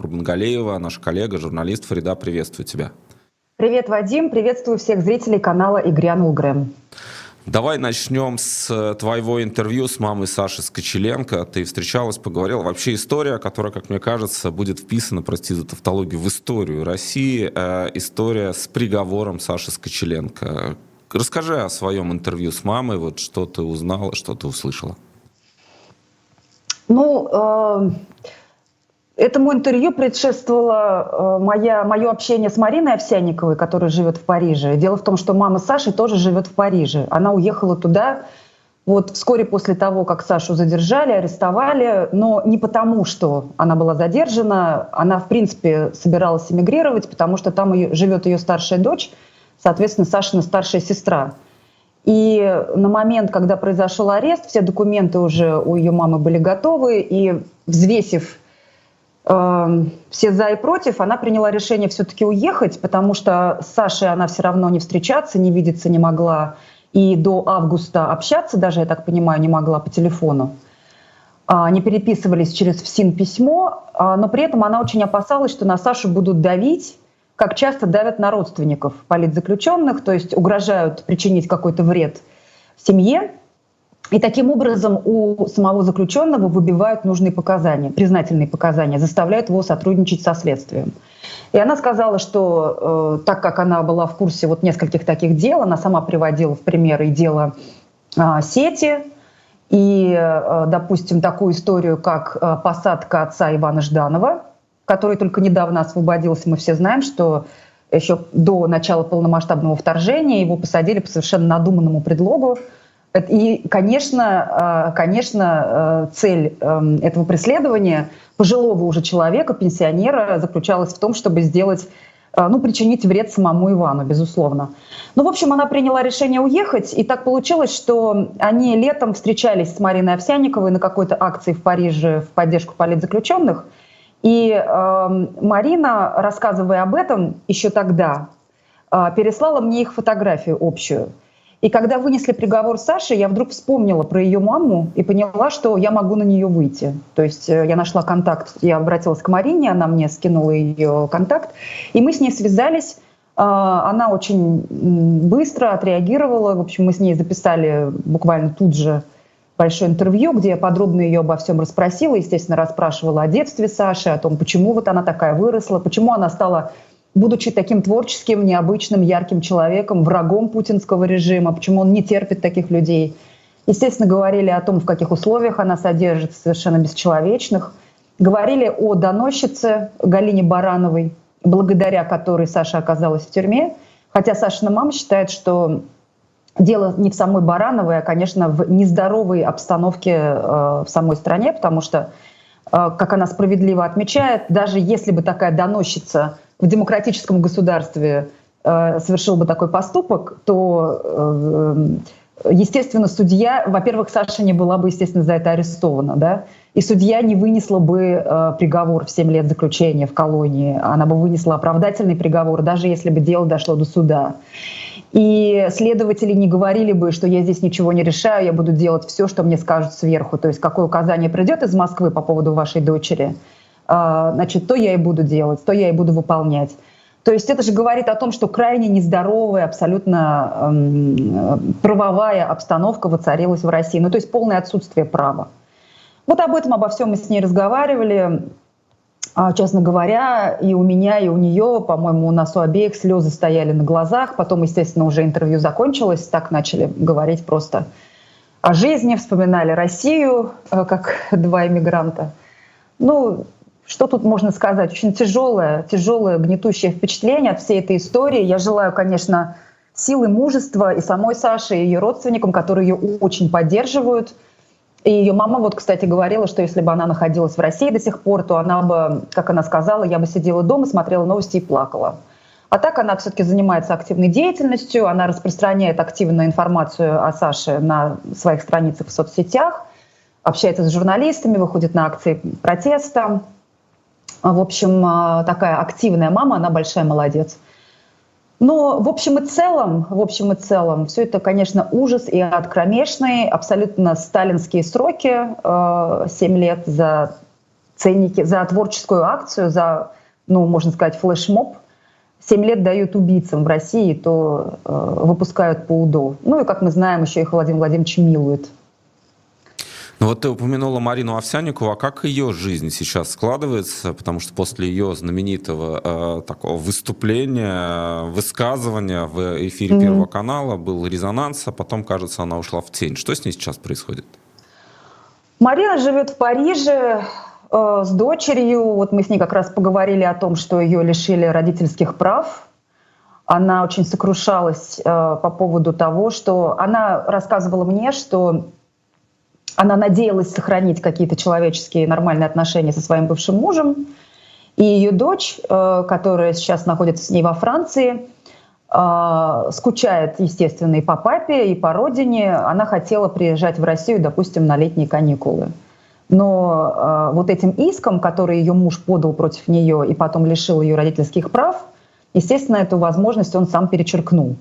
Курбангалеева, наша коллега, журналист Фарида, приветствую тебя. Привет, Вадим, приветствую всех зрителей канала «И грянул Грэм». Давай начнем с э, твоего интервью с мамой Саши Скочеленко. Ты встречалась, поговорила. Вообще история, которая, как мне кажется, будет вписана, прости за тавтологию, в историю России. Э, история с приговором Саши Скочеленко. Расскажи о своем интервью с мамой, вот что ты узнала, что ты услышала. Ну, э, Этому интервью предшествовало э, моя, мое общение с Мариной Овсянниковой, которая живет в Париже. Дело в том, что мама Саши тоже живет в Париже. Она уехала туда вот вскоре после того, как Сашу задержали, арестовали, но не потому, что она была задержана, она, в принципе, собиралась эмигрировать, потому что там ее, живет ее старшая дочь, соответственно, Сашина старшая сестра. И на момент, когда произошел арест, все документы уже у ее мамы были готовы, и взвесив Эм, все за и против, она приняла решение все-таки уехать, потому что с Сашей она все равно не встречаться, не видеться не могла. И до августа общаться даже, я так понимаю, не могла по телефону. А, они переписывались через ФСИН письмо, а, но при этом она очень опасалась, что на Сашу будут давить, как часто давят на родственников политзаключенных, то есть угрожают причинить какой-то вред семье. И таким образом у самого заключенного выбивают нужные показания, признательные показания, заставляют его сотрудничать со следствием. И она сказала, что э, так как она была в курсе вот нескольких таких дел, она сама приводила в примеры и дело э, сети, и, э, допустим, такую историю, как э, посадка отца Ивана Жданова, который только недавно освободился. Мы все знаем, что еще до начала полномасштабного вторжения его посадили по совершенно надуманному предлогу, и, конечно, а, конечно, э, цель эм, этого преследования пожилого уже человека, пенсионера, заключалась в том, чтобы сделать э, ну, причинить вред самому Ивану, безусловно. Ну, в общем, она приняла решение уехать, и так получилось, что они летом встречались с Мариной Овсянниковой на какой-то акции в Париже в поддержку политзаключенных. И э, Марина, рассказывая об этом еще тогда, э, переслала мне их фотографию общую – и когда вынесли приговор Саше, я вдруг вспомнила про ее маму и поняла, что я могу на нее выйти. То есть э, я нашла контакт, я обратилась к Марине, она мне скинула ее контакт, и мы с ней связались. А, она очень быстро отреагировала. В общем, мы с ней записали буквально тут же большое интервью, где я подробно ее обо всем расспросила, естественно, расспрашивала о детстве Саши, о том, почему вот она такая выросла, почему она стала будучи таким творческим, необычным, ярким человеком, врагом путинского режима, почему он не терпит таких людей. Естественно, говорили о том, в каких условиях она содержится, совершенно бесчеловечных. Говорили о доносчице Галине Барановой, благодаря которой Саша оказалась в тюрьме. Хотя Сашина мама считает, что дело не в самой Барановой, а, конечно, в нездоровой обстановке э, в самой стране, потому что, э, как она справедливо отмечает, даже если бы такая доносчица в демократическом государстве э, совершил бы такой поступок, то, э, естественно, судья, во-первых, Саша не была бы, естественно, за это арестована, да, и судья не вынесла бы э, приговор в 7 лет заключения в колонии, она бы вынесла оправдательный приговор, даже если бы дело дошло до суда. И следователи не говорили бы, что я здесь ничего не решаю, я буду делать все, что мне скажут сверху. То есть какое указание придет из Москвы по поводу вашей дочери – значит, то я и буду делать, то я и буду выполнять. То есть это же говорит о том, что крайне нездоровая, абсолютно эм, правовая обстановка воцарилась в России. Ну, то есть полное отсутствие права. Вот об этом, обо всем мы с ней разговаривали. А, честно говоря, и у меня, и у нее, по-моему, у нас у обеих слезы стояли на глазах. Потом, естественно, уже интервью закончилось. Так начали говорить просто о жизни, вспоминали Россию, э, как два иммигранта. Ну, что тут можно сказать? Очень тяжелое, тяжелое, гнетущее впечатление от всей этой истории. Я желаю, конечно, силы, мужества и самой Саше, и ее родственникам, которые ее очень поддерживают. И ее мама вот, кстати, говорила, что если бы она находилась в России до сих пор, то она бы, как она сказала, я бы сидела дома, смотрела новости и плакала. А так она все-таки занимается активной деятельностью, она распространяет активную информацию о Саше на своих страницах в соцсетях, общается с журналистами, выходит на акции протеста. В общем, а, такая активная мама, она большая молодец. Но в общем и целом, в общем и целом, все это, конечно, ужас и ад абсолютно сталинские сроки, 7 э, лет за ценники за творческую акцию, за, ну, можно сказать, флешмоб. Семь лет дают убийцам в России, то выпускают по УДО. Ну и, как мы знаем, еще их Владимир Владимирович милует. Ну вот ты упомянула Марину Овсяникову, а как ее жизнь сейчас складывается? Потому что после ее знаменитого э, такого выступления, высказывания в эфире mm-hmm. Первого канала был резонанс, а потом, кажется, она ушла в тень. Что с ней сейчас происходит? Марина живет в Париже э, с дочерью. Вот мы с ней как раз поговорили о том, что ее лишили родительских прав. Она очень сокрушалась э, по поводу того, что она рассказывала мне, что она надеялась сохранить какие-то человеческие нормальные отношения со своим бывшим мужем. И ее дочь, э, которая сейчас находится с ней во Франции, э, скучает, естественно, и по папе, и по родине. Она хотела приезжать в Россию, допустим, на летние каникулы. Но э, вот этим иском, который ее муж подал против нее и потом лишил ее родительских прав, естественно, эту возможность он сам перечеркнул.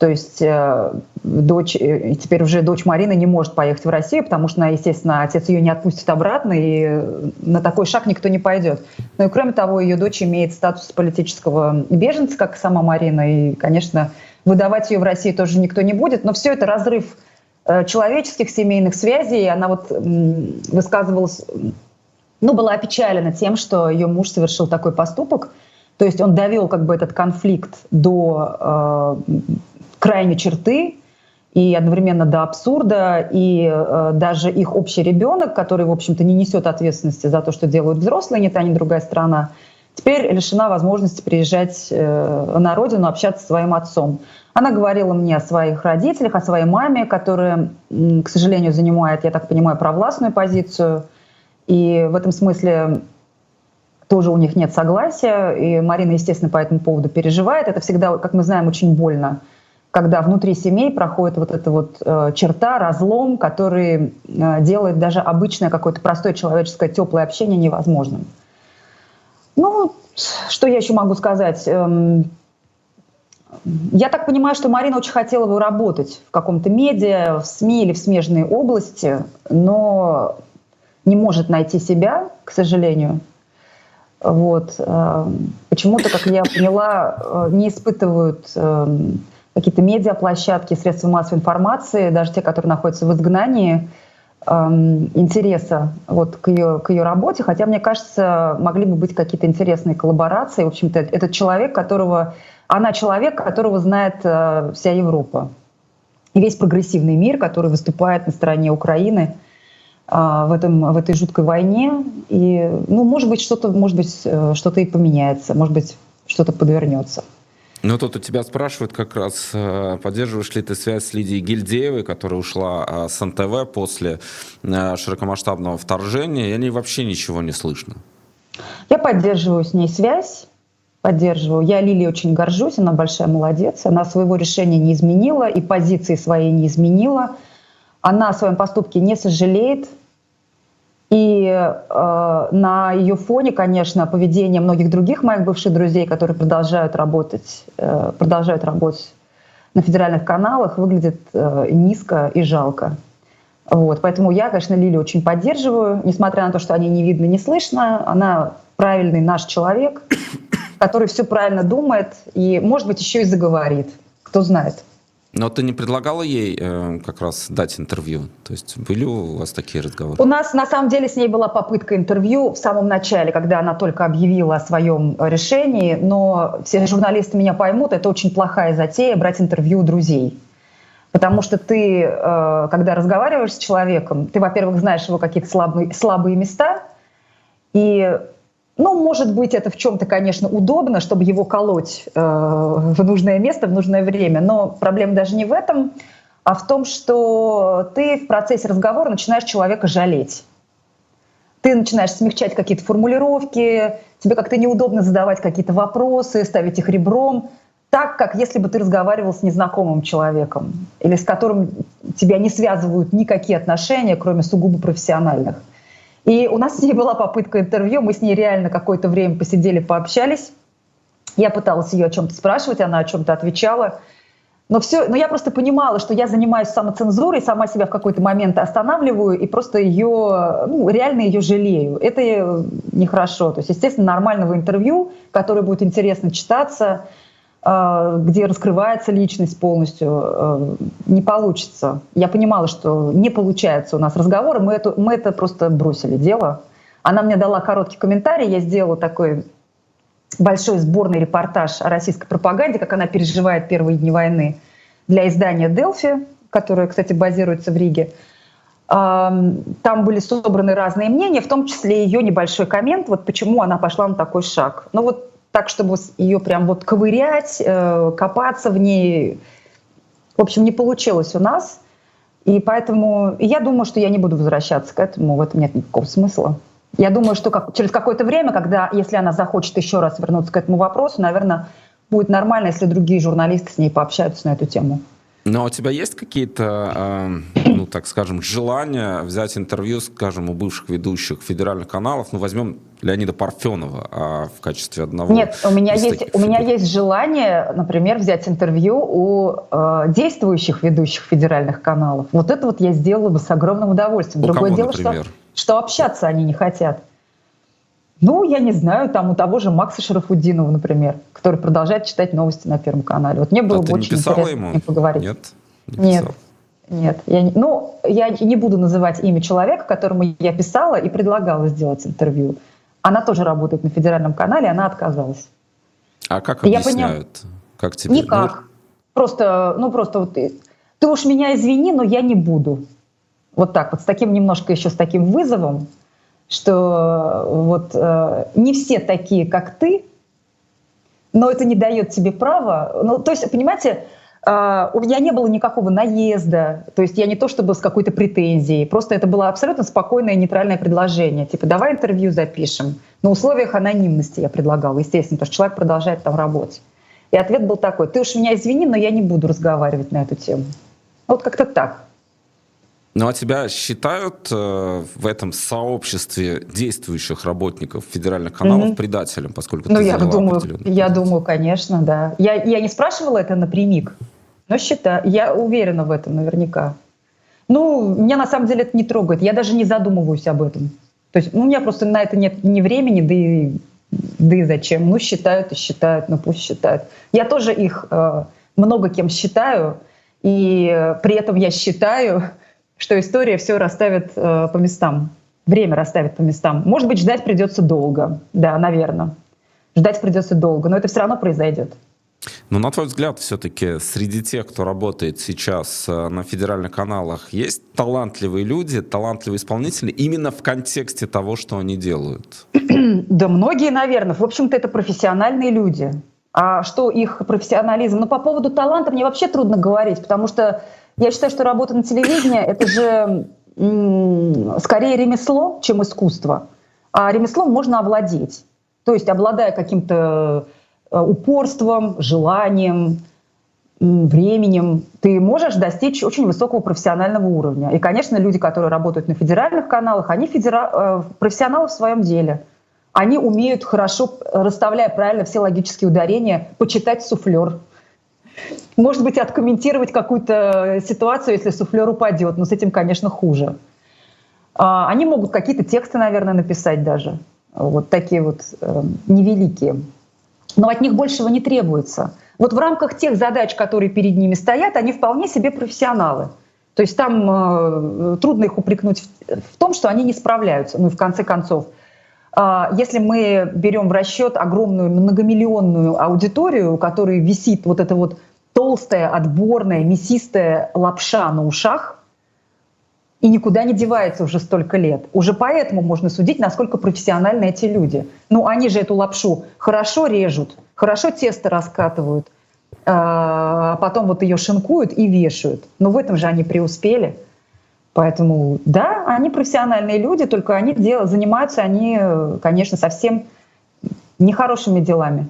То есть э, дочь, э, теперь уже дочь Марины не может поехать в Россию, потому что, естественно, отец ее не отпустит обратно, и на такой шаг никто не пойдет. Ну и кроме того, ее дочь имеет статус политического беженца, как сама Марина, и, конечно, выдавать ее в России тоже никто не будет. Но все это разрыв э, человеческих семейных связей. Она вот высказывалась, ну, была опечалена тем, что ее муж совершил такой поступок. То есть он довел как бы этот конфликт до крайней черты и одновременно до абсурда, и э, даже их общий ребенок, который, в общем-то, не несет ответственности за то, что делают взрослые, ни та, ни другая страна, теперь лишена возможности приезжать э, на родину, общаться с своим отцом. Она говорила мне о своих родителях, о своей маме, которая, к сожалению, занимает, я так понимаю, провластную позицию. И в этом смысле тоже у них нет согласия. И Марина, естественно, по этому поводу переживает. Это всегда, как мы знаем, очень больно когда внутри семей проходит вот эта вот э, черта, разлом, который э, делает даже обычное какое-то простое человеческое теплое общение невозможным. Ну, что я еще могу сказать? Эм, я так понимаю, что Марина очень хотела бы работать в каком-то медиа, в СМИ или в смежной области, но не может найти себя, к сожалению. Вот. Эм, почему-то, как я поняла, э, не испытывают эм, какие-то медиаплощадки, средства массовой информации, даже те, которые находятся в изгнании, эм, интереса вот к ее, к ее работе, хотя, мне кажется, могли бы быть какие-то интересные коллаборации. В общем-то, этот человек, которого... Она человек, которого знает э, вся Европа. И весь прогрессивный мир, который выступает на стороне Украины э, в, этом, в этой жуткой войне. И, ну, может быть, что-то, может быть, э, что-то и поменяется, может быть, что-то подвернется. Ну, тут у тебя спрашивают как раз, э, поддерживаешь ли ты связь с Лидией Гильдеевой, которая ушла э, с НТВ после э, широкомасштабного вторжения, и о ней вообще ничего не слышно. Я поддерживаю с ней связь, поддерживаю. Я Лилией очень горжусь, она большая молодец. Она своего решения не изменила и позиции своей не изменила. Она о своем поступке не сожалеет, и э, на ее фоне, конечно, поведение многих других моих бывших друзей, которые продолжают работать, э, продолжают работать на федеральных каналах, выглядит э, низко и жалко. Вот, поэтому я, конечно, Лили очень поддерживаю, несмотря на то, что о ней не видно, не слышно. Она правильный наш человек, который все правильно думает и, может быть, еще и заговорит. Кто знает. Но ты не предлагала ей э, как раз дать интервью? То есть были у вас такие разговоры? У нас на самом деле с ней была попытка интервью в самом начале, когда она только объявила о своем решении. Но все журналисты меня поймут, это очень плохая затея брать интервью у друзей. Потому что ты, э, когда разговариваешь с человеком, ты, во-первых, знаешь его какие-то слабые, слабые места, и ну, может быть, это в чем-то, конечно, удобно, чтобы его колоть э, в нужное место, в нужное время, но проблема даже не в этом, а в том, что ты в процессе разговора начинаешь человека жалеть. Ты начинаешь смягчать какие-то формулировки, тебе как-то неудобно задавать какие-то вопросы, ставить их ребром, так, как если бы ты разговаривал с незнакомым человеком или с которым тебя не связывают никакие отношения, кроме сугубо профессиональных. И у нас с ней была попытка интервью, мы с ней реально какое-то время посидели, пообщались. Я пыталась ее о чем-то спрашивать, она о чем-то отвечала. Но, все, но я просто понимала, что я занимаюсь самоцензурой, сама себя в какой-то момент останавливаю и просто ее, ну, реально ее жалею. Это нехорошо. То есть, естественно, нормального интервью, которое будет интересно читаться, э, где раскрывается личность полностью, э, не получится. Я понимала, что не получается у нас разговор, мы это, мы это просто бросили дело. Она мне дала короткий комментарий, я сделала такой большой сборный репортаж о российской пропаганде, как она переживает первые дни войны для издания «Делфи», которое, кстати, базируется в Риге. Там были собраны разные мнения, в том числе ее небольшой коммент, вот почему она пошла на такой шаг. Ну вот так, чтобы ее прям вот ковырять, э, копаться в ней, в общем, не получилось у нас. И поэтому я думаю, что я не буду возвращаться к этому, в этом нет никакого смысла. Я думаю, что как, через какое-то время, когда, если она захочет еще раз вернуться к этому вопросу, наверное, будет нормально, если другие журналисты с ней пообщаются на эту тему. Но у тебя есть какие-то, э, ну, так скажем, желания взять интервью, скажем, у бывших ведущих федеральных каналов? Ну, возьмем Леонида Парфенова а, в качестве одного. Нет, у меня есть, у меня есть желание, например, взять интервью у э, действующих ведущих федеральных каналов. Вот это вот я сделала бы с огромным удовольствием. У Другое кого, дело, например? что что общаться они не хотят. Ну, я не знаю, там у того же Макса Шарафудинова, например, который продолжает читать новости на Первом канале. Вот мне было а бы очень интересно ему? с ним поговорить. Нет? Не Нет. писал. Нет, я не, ну, я не буду называть имя человека, которому я писала и предлагала сделать интервью. Она тоже работает на федеральном канале, она отказалась. А как Я объясняют? Как тебе? Никак. Просто, ну просто вот ты уж меня извини, но я не буду. Вот так вот, с таким немножко еще с таким вызовом, что вот э, не все такие, как ты, но это не дает тебе права. Ну, то есть, понимаете, э, у меня не было никакого наезда, то есть я не то чтобы с какой-то претензией, просто это было абсолютно спокойное нейтральное предложение, типа давай интервью запишем. На условиях анонимности я предлагала, естественно, потому что человек продолжает там работать. И ответ был такой, ты уж меня извини, но я не буду разговаривать на эту тему. Вот как-то так. Ну а тебя считают э, в этом сообществе действующих работников федеральных каналов Мгм. предателем, поскольку Ну, ты я думаю, я думаю, конечно, да. Я, я не спрашивала это напрямик, но считаю, я уверена в этом наверняка. Ну, меня на самом деле это не трогает, я даже не задумываюсь об этом. То есть ну, у меня просто на это нет ни времени, да и, да и зачем. Ну, считают и считают, ну пусть считают. Я тоже их э, много кем считаю, и э, при этом я считаю, что история все расставит э, по местам. Время расставит по местам. Может быть, ждать придется долго. Да, наверное. Ждать придется долго, но это все равно произойдет. Ну, на твой взгляд, все-таки среди тех, кто работает сейчас э, на федеральных каналах, есть талантливые люди, талантливые исполнители именно в контексте того, что они делают? Да многие, наверное. В общем-то, это профессиональные люди. А что их профессионализм? Ну, по поводу таланта мне вообще трудно говорить, потому что я считаю, что работа на телевидении — это же скорее ремесло, чем искусство. А ремеслом можно овладеть. То есть, обладая каким-то э, упорством, желанием, временем, ты можешь достичь очень высокого профессионального уровня. И, конечно, люди, которые работают на федеральных каналах, они федера... э, профессионалы в своем деле. Они умеют хорошо, расставляя правильно все логические ударения, почитать суфлер. Может быть, откомментировать какую-то ситуацию, если суфлер упадет, но с этим, конечно, хуже. А, Они могут какие-то тексты, наверное, написать даже. Вот такие вот э, невеликие. Но от них большего не требуется. Вот в рамках тех задач, которые перед ними стоят, они вполне себе профессионалы. То есть там э, трудно их упрекнуть в, в том, что они не справляются. Ну и в конце концов, а, если мы берем в расчет огромную многомиллионную аудиторию, у которой висит вот эта вот толстая, отборная, мясистая лапша на ушах, и никуда не девается уже столько лет. Уже поэтому можно судить, насколько профессиональны эти люди. Ну, они же эту лапшу хорошо режут, хорошо тесто раскатывают, а потом вот ее шинкуют и вешают. Но в этом же они преуспели. Поэтому, да, они профессиональные люди, только они дел, занимаются они, конечно, совсем нехорошими делами.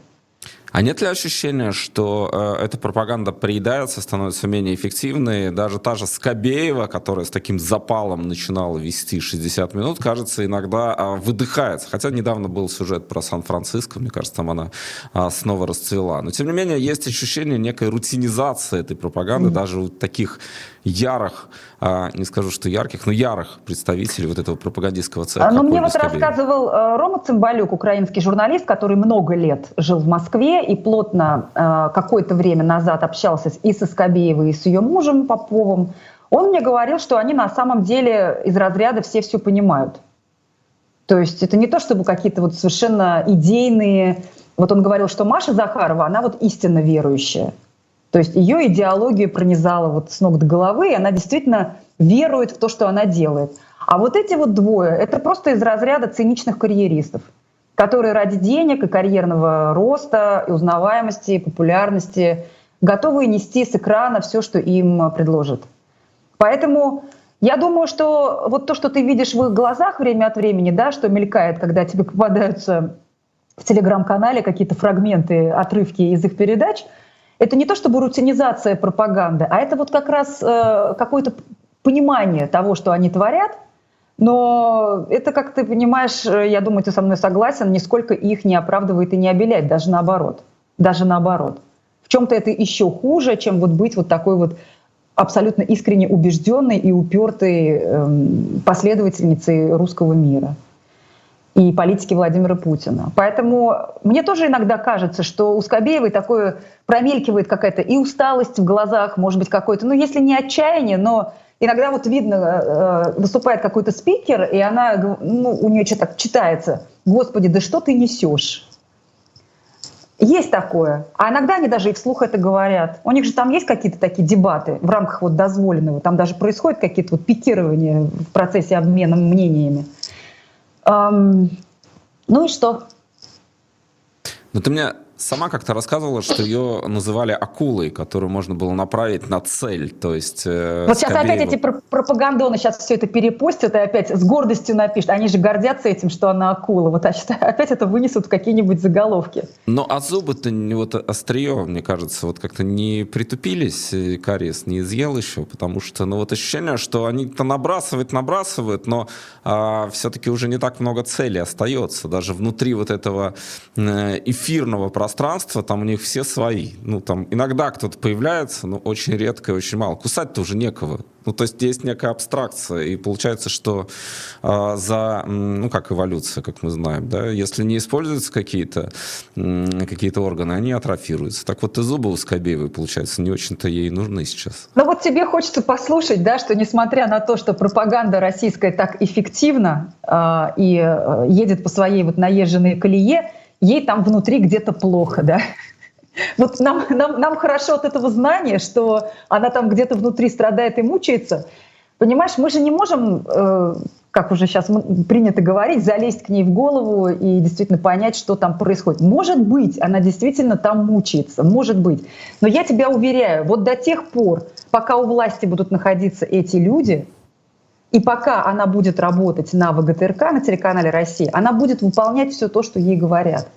А нет ли ощущения, что э, эта пропаганда приедается, становится менее эффективной? Даже та же Скобеева, которая с таким запалом начинала вести 60 минут, кажется, иногда э, выдыхается. Хотя недавно был сюжет про Сан-Франциско, мне кажется, там она э, снова расцвела. Но, тем не менее, есть ощущение некой рутинизации этой пропаганды, mm-hmm. даже у таких ярых, а, не скажу, что ярких, но ярых представителей вот этого пропагандистского цеха. Ну, мне вот рассказывал э, Рома Цымбалюк, украинский журналист, который много лет жил в Москве и плотно э, какое-то время назад общался и со Скобеевой, и с ее мужем Поповым. Он мне говорил, что они на самом деле из разряда все все понимают. То есть это не то, чтобы какие-то вот совершенно идейные... Вот он говорил, что Маша Захарова, она вот истинно верующая. То есть ее идеологию пронизала вот с ног до головы, и она действительно верует в то, что она делает. А вот эти вот двое, это просто из разряда циничных карьеристов, которые ради денег и карьерного роста, и узнаваемости, и популярности готовы нести с экрана все, что им предложат. Поэтому я думаю, что вот то, что ты видишь в их глазах время от времени, да, что мелькает, когда тебе попадаются в телеграм-канале какие-то фрагменты, отрывки из их передач – это не то чтобы рутинизация пропаганды, а это вот как раз э, какое-то понимание того, что они творят, но это, как ты понимаешь, э, я думаю, ты со мной согласен, нисколько их не оправдывает и не обеляет, даже наоборот. Даже наоборот. В чем-то это еще хуже, чем вот быть вот такой вот абсолютно искренне убежденной и упертой эм, последовательницей русского мира и политики Владимира Путина. Поэтому мне тоже иногда кажется, что у Скобеевой такое промелькивает какая-то и усталость в глазах, может быть, какой-то, ну, если не отчаяние, но иногда вот видно, э, выступает какой-то спикер, и она, ну, у нее что-то читается, «Господи, да что ты несешь?» Есть такое. А иногда они даже и вслух это говорят. У них же там есть какие-то такие дебаты в рамках вот дозволенного. Там даже происходят какие-то вот пикирования в процессе обмена мнениями. Эм, ну и что? Ну ты мне сама как-то рассказывала, что ее называли акулой, которую можно было направить на цель, то есть... Э, вот сейчас опять эти пропагандоны сейчас все это перепустят и опять с гордостью напишут. Они же гордятся этим, что она акула. Вот опять это вынесут в какие-нибудь заголовки. Ну, а зубы-то, вот острие, мне кажется, вот как-то не притупились, кариес не изъел еще, потому что, ну, вот ощущение, что они-то набрасывают, набрасывают, но а, все-таки уже не так много целей остается, даже внутри вот этого э, эфирного пространства пространство, там у них все свои. Ну, там иногда кто-то появляется, но очень редко и очень мало. Кусать-то уже некого. Ну, то есть есть некая абстракция, и получается, что э, за, ну, как эволюция, как мы знаем, да, если не используются какие-то э, какие органы, они атрофируются. Так вот и зубы у Скобеевой, получается, не очень-то ей нужны сейчас. Ну вот тебе хочется послушать, да, что несмотря на то, что пропаганда российская так эффективна э, и едет по своей вот наезженной колее, ей там внутри где-то плохо, да. Вот нам, нам, нам хорошо от этого знания, что она там где-то внутри страдает и мучается. Понимаешь, мы же не можем, э, как уже сейчас принято говорить, залезть к ней в голову и действительно понять, что там происходит. Может быть, она действительно там мучается, может быть. Но я тебя уверяю, вот до тех пор, пока у власти будут находиться эти люди, и пока она будет работать на ВГТРК, на телеканале Россия, она будет выполнять все то, что ей говорят.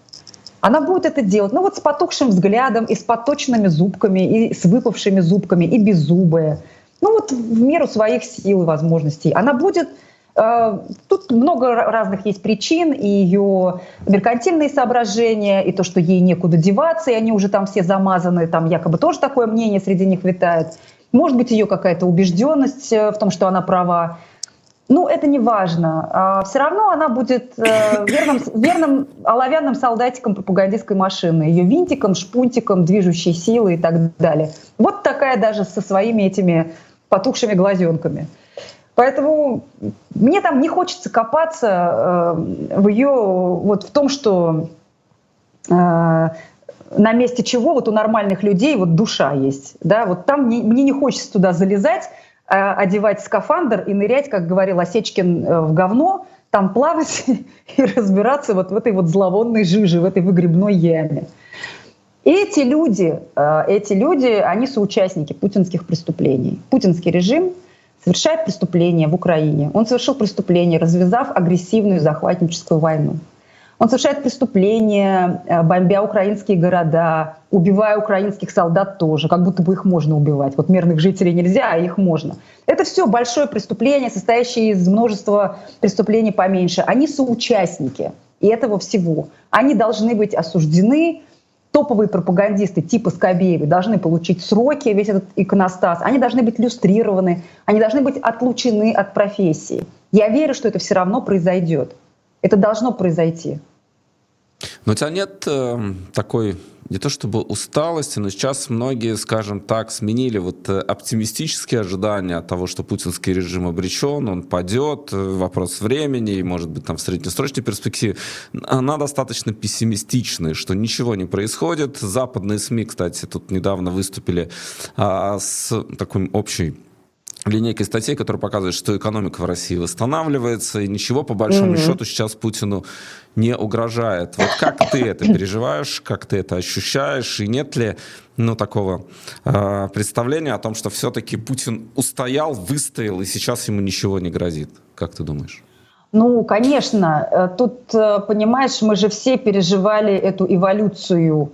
Она будет это делать, ну вот с потухшим взглядом, и с поточными зубками, и с выпавшими зубками, и беззубая. Ну вот в меру своих сил и возможностей. Она будет э, Тут много разных есть причин, и ее меркантильные соображения, и то, что ей некуда деваться, и они уже там все замазаны, там якобы тоже такое мнение среди них витает. Может быть, ее какая-то убежденность э, в том, что она права. Ну, это не важно. А, все равно она будет э, верным, верным оловянным солдатиком пропагандистской машины, ее винтиком, шпунтиком, движущей силой и так далее. Вот такая даже со своими этими потухшими глазенками. Поэтому мне там не хочется копаться э, в ее вот в том, что на месте чего вот у нормальных людей вот душа есть. Да? Вот там мне, мне не хочется туда залезать, а, одевать скафандр и нырять, как говорил Осечкин, э, в говно, там плавать и разбираться вот в этой вот зловонной жиже, в этой выгребной яме. Эти люди, э, эти люди, они соучастники путинских преступлений. Путинский режим совершает преступление в Украине. Он совершил преступление, развязав агрессивную захватническую войну. Он совершает преступления, э, бомбя украинские города, убивая украинских солдат тоже, как будто бы их можно убивать. Вот мирных жителей нельзя, а их можно. Это все большое преступление, состоящее из множества преступлений поменьше. Они соучастники и этого всего. Они должны быть осуждены, топовые пропагандисты типа Скобеевой должны получить сроки, весь этот иконостас, они должны быть люстрированы, они должны быть отлучены от профессии. Я верю, что это все равно произойдет. Это должно произойти. Но у тебя нет э, такой не то чтобы усталости, но сейчас многие, скажем так, сменили вот э, оптимистические ожидания от того, что путинский режим обречен, он падет, э, вопрос времени, и, может быть, там в среднесрочной перспективе. Она достаточно пессимистичная, что ничего не происходит. Западные СМИ, кстати, тут недавно выступили а, с такой общей линейкой статей, которая показывает, что экономика в России восстанавливается, и ничего, по большому mm-hmm. счету, сейчас Путину не угрожает. Вот как ты это переживаешь, как ты это ощущаешь, и нет ли ну, такого э, представления о том, что все-таки Путин устоял, выстоял, и сейчас ему ничего не грозит? Как ты думаешь? Ну, конечно. Э, тут, э, понимаешь, мы же все переживали эту эволюцию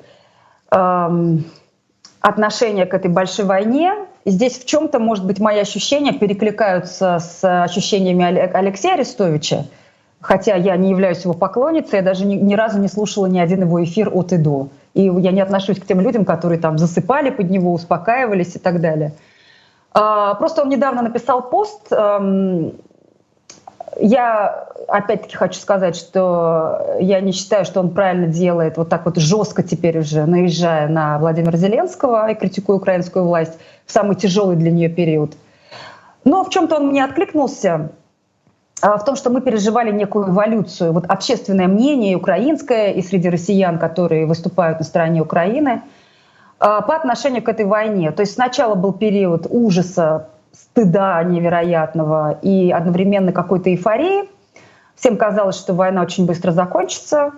эм, отношения к этой большой войне, здесь в чем-то, может быть, мои ощущения перекликаются с ощущениями Алексея Арестовича, хотя я не являюсь его поклонницей, я даже ни, ни разу не слушала ни один его эфир от и до. И я не отношусь к тем людям, которые там засыпали под него, успокаивались и так далее. А, просто он недавно написал пост, я опять-таки хочу сказать, что я не считаю, что он правильно делает вот так вот жестко теперь уже, наезжая на Владимира Зеленского и критикуя украинскую власть в самый тяжелый для нее период. Но в чем-то он мне откликнулся, а, в том, что мы переживали некую эволюцию. Вот общественное мнение украинское и среди россиян, которые выступают на стороне Украины, а, по отношению к этой войне. То есть сначала был период ужаса, стыда невероятного и одновременно какой-то эйфории. Всем казалось, что война очень быстро закончится,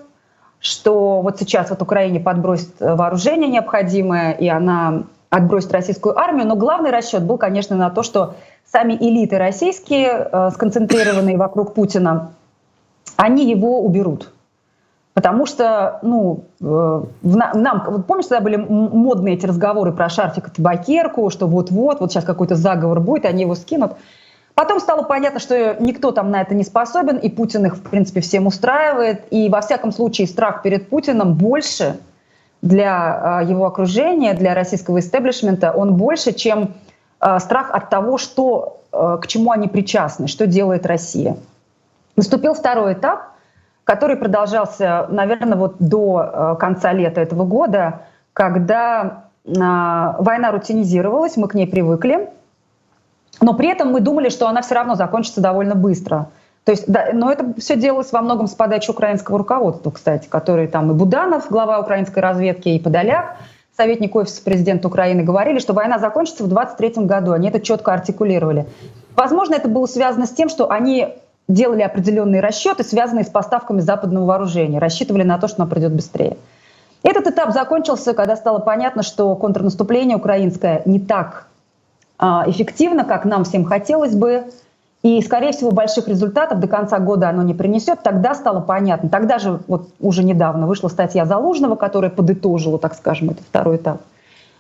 что вот сейчас вот Украине подбросит вооружение необходимое, и она отбросит российскую армию. Но главный расчет был, конечно, на то, что сами элиты российские, э, сконцентрированные вокруг Путина, они его уберут. Потому что, ну, э, нам, вот помнишь, когда были модные эти разговоры про шарфик и табакерку, что вот-вот, вот сейчас какой-то заговор будет, они его скинут. Потом стало понятно, что никто там на это не способен, и Путин их, в принципе, всем устраивает. И, во всяком случае, страх перед Путиным больше для а, его окружения, для российского истеблишмента, он больше, чем а, страх от того, что, а, к чему они причастны, что делает Россия. Наступил второй этап, который продолжался, наверное, вот до э, конца лета этого года, когда э, война рутинизировалась, мы к ней привыкли, но при этом мы думали, что она все равно закончится довольно быстро. То есть, да, но это все делалось во многом с подачи украинского руководства, кстати, который там и Буданов, глава украинской разведки, и Подоляк, советник офиса президента Украины, говорили, что война закончится в 2023 году. Они это четко артикулировали. Возможно, это было связано с тем, что они делали определенные расчеты, связанные с поставками западного вооружения, рассчитывали на то, что оно придет быстрее. Этот этап закончился, когда стало понятно, что контрнаступление украинское не так а, эффективно, как нам всем хотелось бы, и, скорее всего, больших результатов до конца года оно не принесет. Тогда стало понятно. Тогда же, вот уже недавно, вышла статья Залужного, которая подытожила, так скажем, этот второй этап,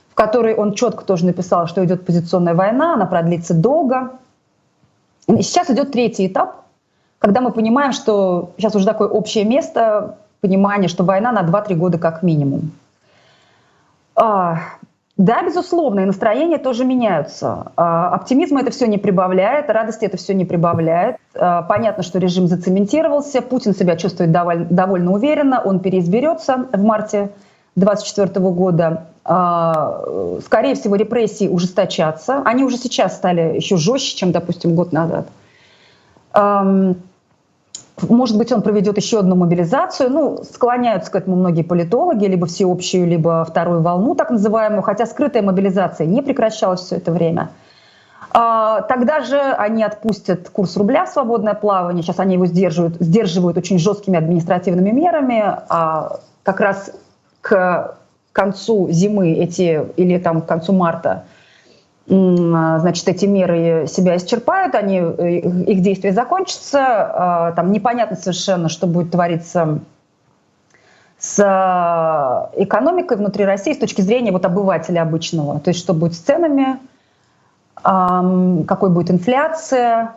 в которой он четко тоже написал, что идет позиционная война, она продлится долго. И сейчас идет третий этап, когда мы понимаем, что сейчас уже такое общее место, понимание, что война на 2-3 года как минимум. А, да, безусловно, и настроения тоже меняются. А, оптимизма это все не прибавляет, радости это все не прибавляет. А, понятно, что режим зацементировался, Путин себя чувствует довольно, довольно уверенно, он переизберется в марте 2024 года. А, скорее всего, репрессии ужесточатся. Они уже сейчас стали еще жестче, чем, допустим, год назад. Может быть, он проведет еще одну мобилизацию. Ну, склоняются к этому многие политологи, либо всеобщую, либо вторую волну, так называемую, хотя скрытая мобилизация не прекращалась все это время. А, тогда же они отпустят курс рубля в свободное плавание. Сейчас они его сдерживают, сдерживают очень жесткими административными мерами. А как раз к концу зимы эти, или там к концу марта значит, эти меры себя исчерпают, они, э, их действие закончится, а, там непонятно совершенно, что будет твориться с э, экономикой внутри России с точки зрения вот обывателя обычного. То есть что будет с ценами, какой будет инфляция,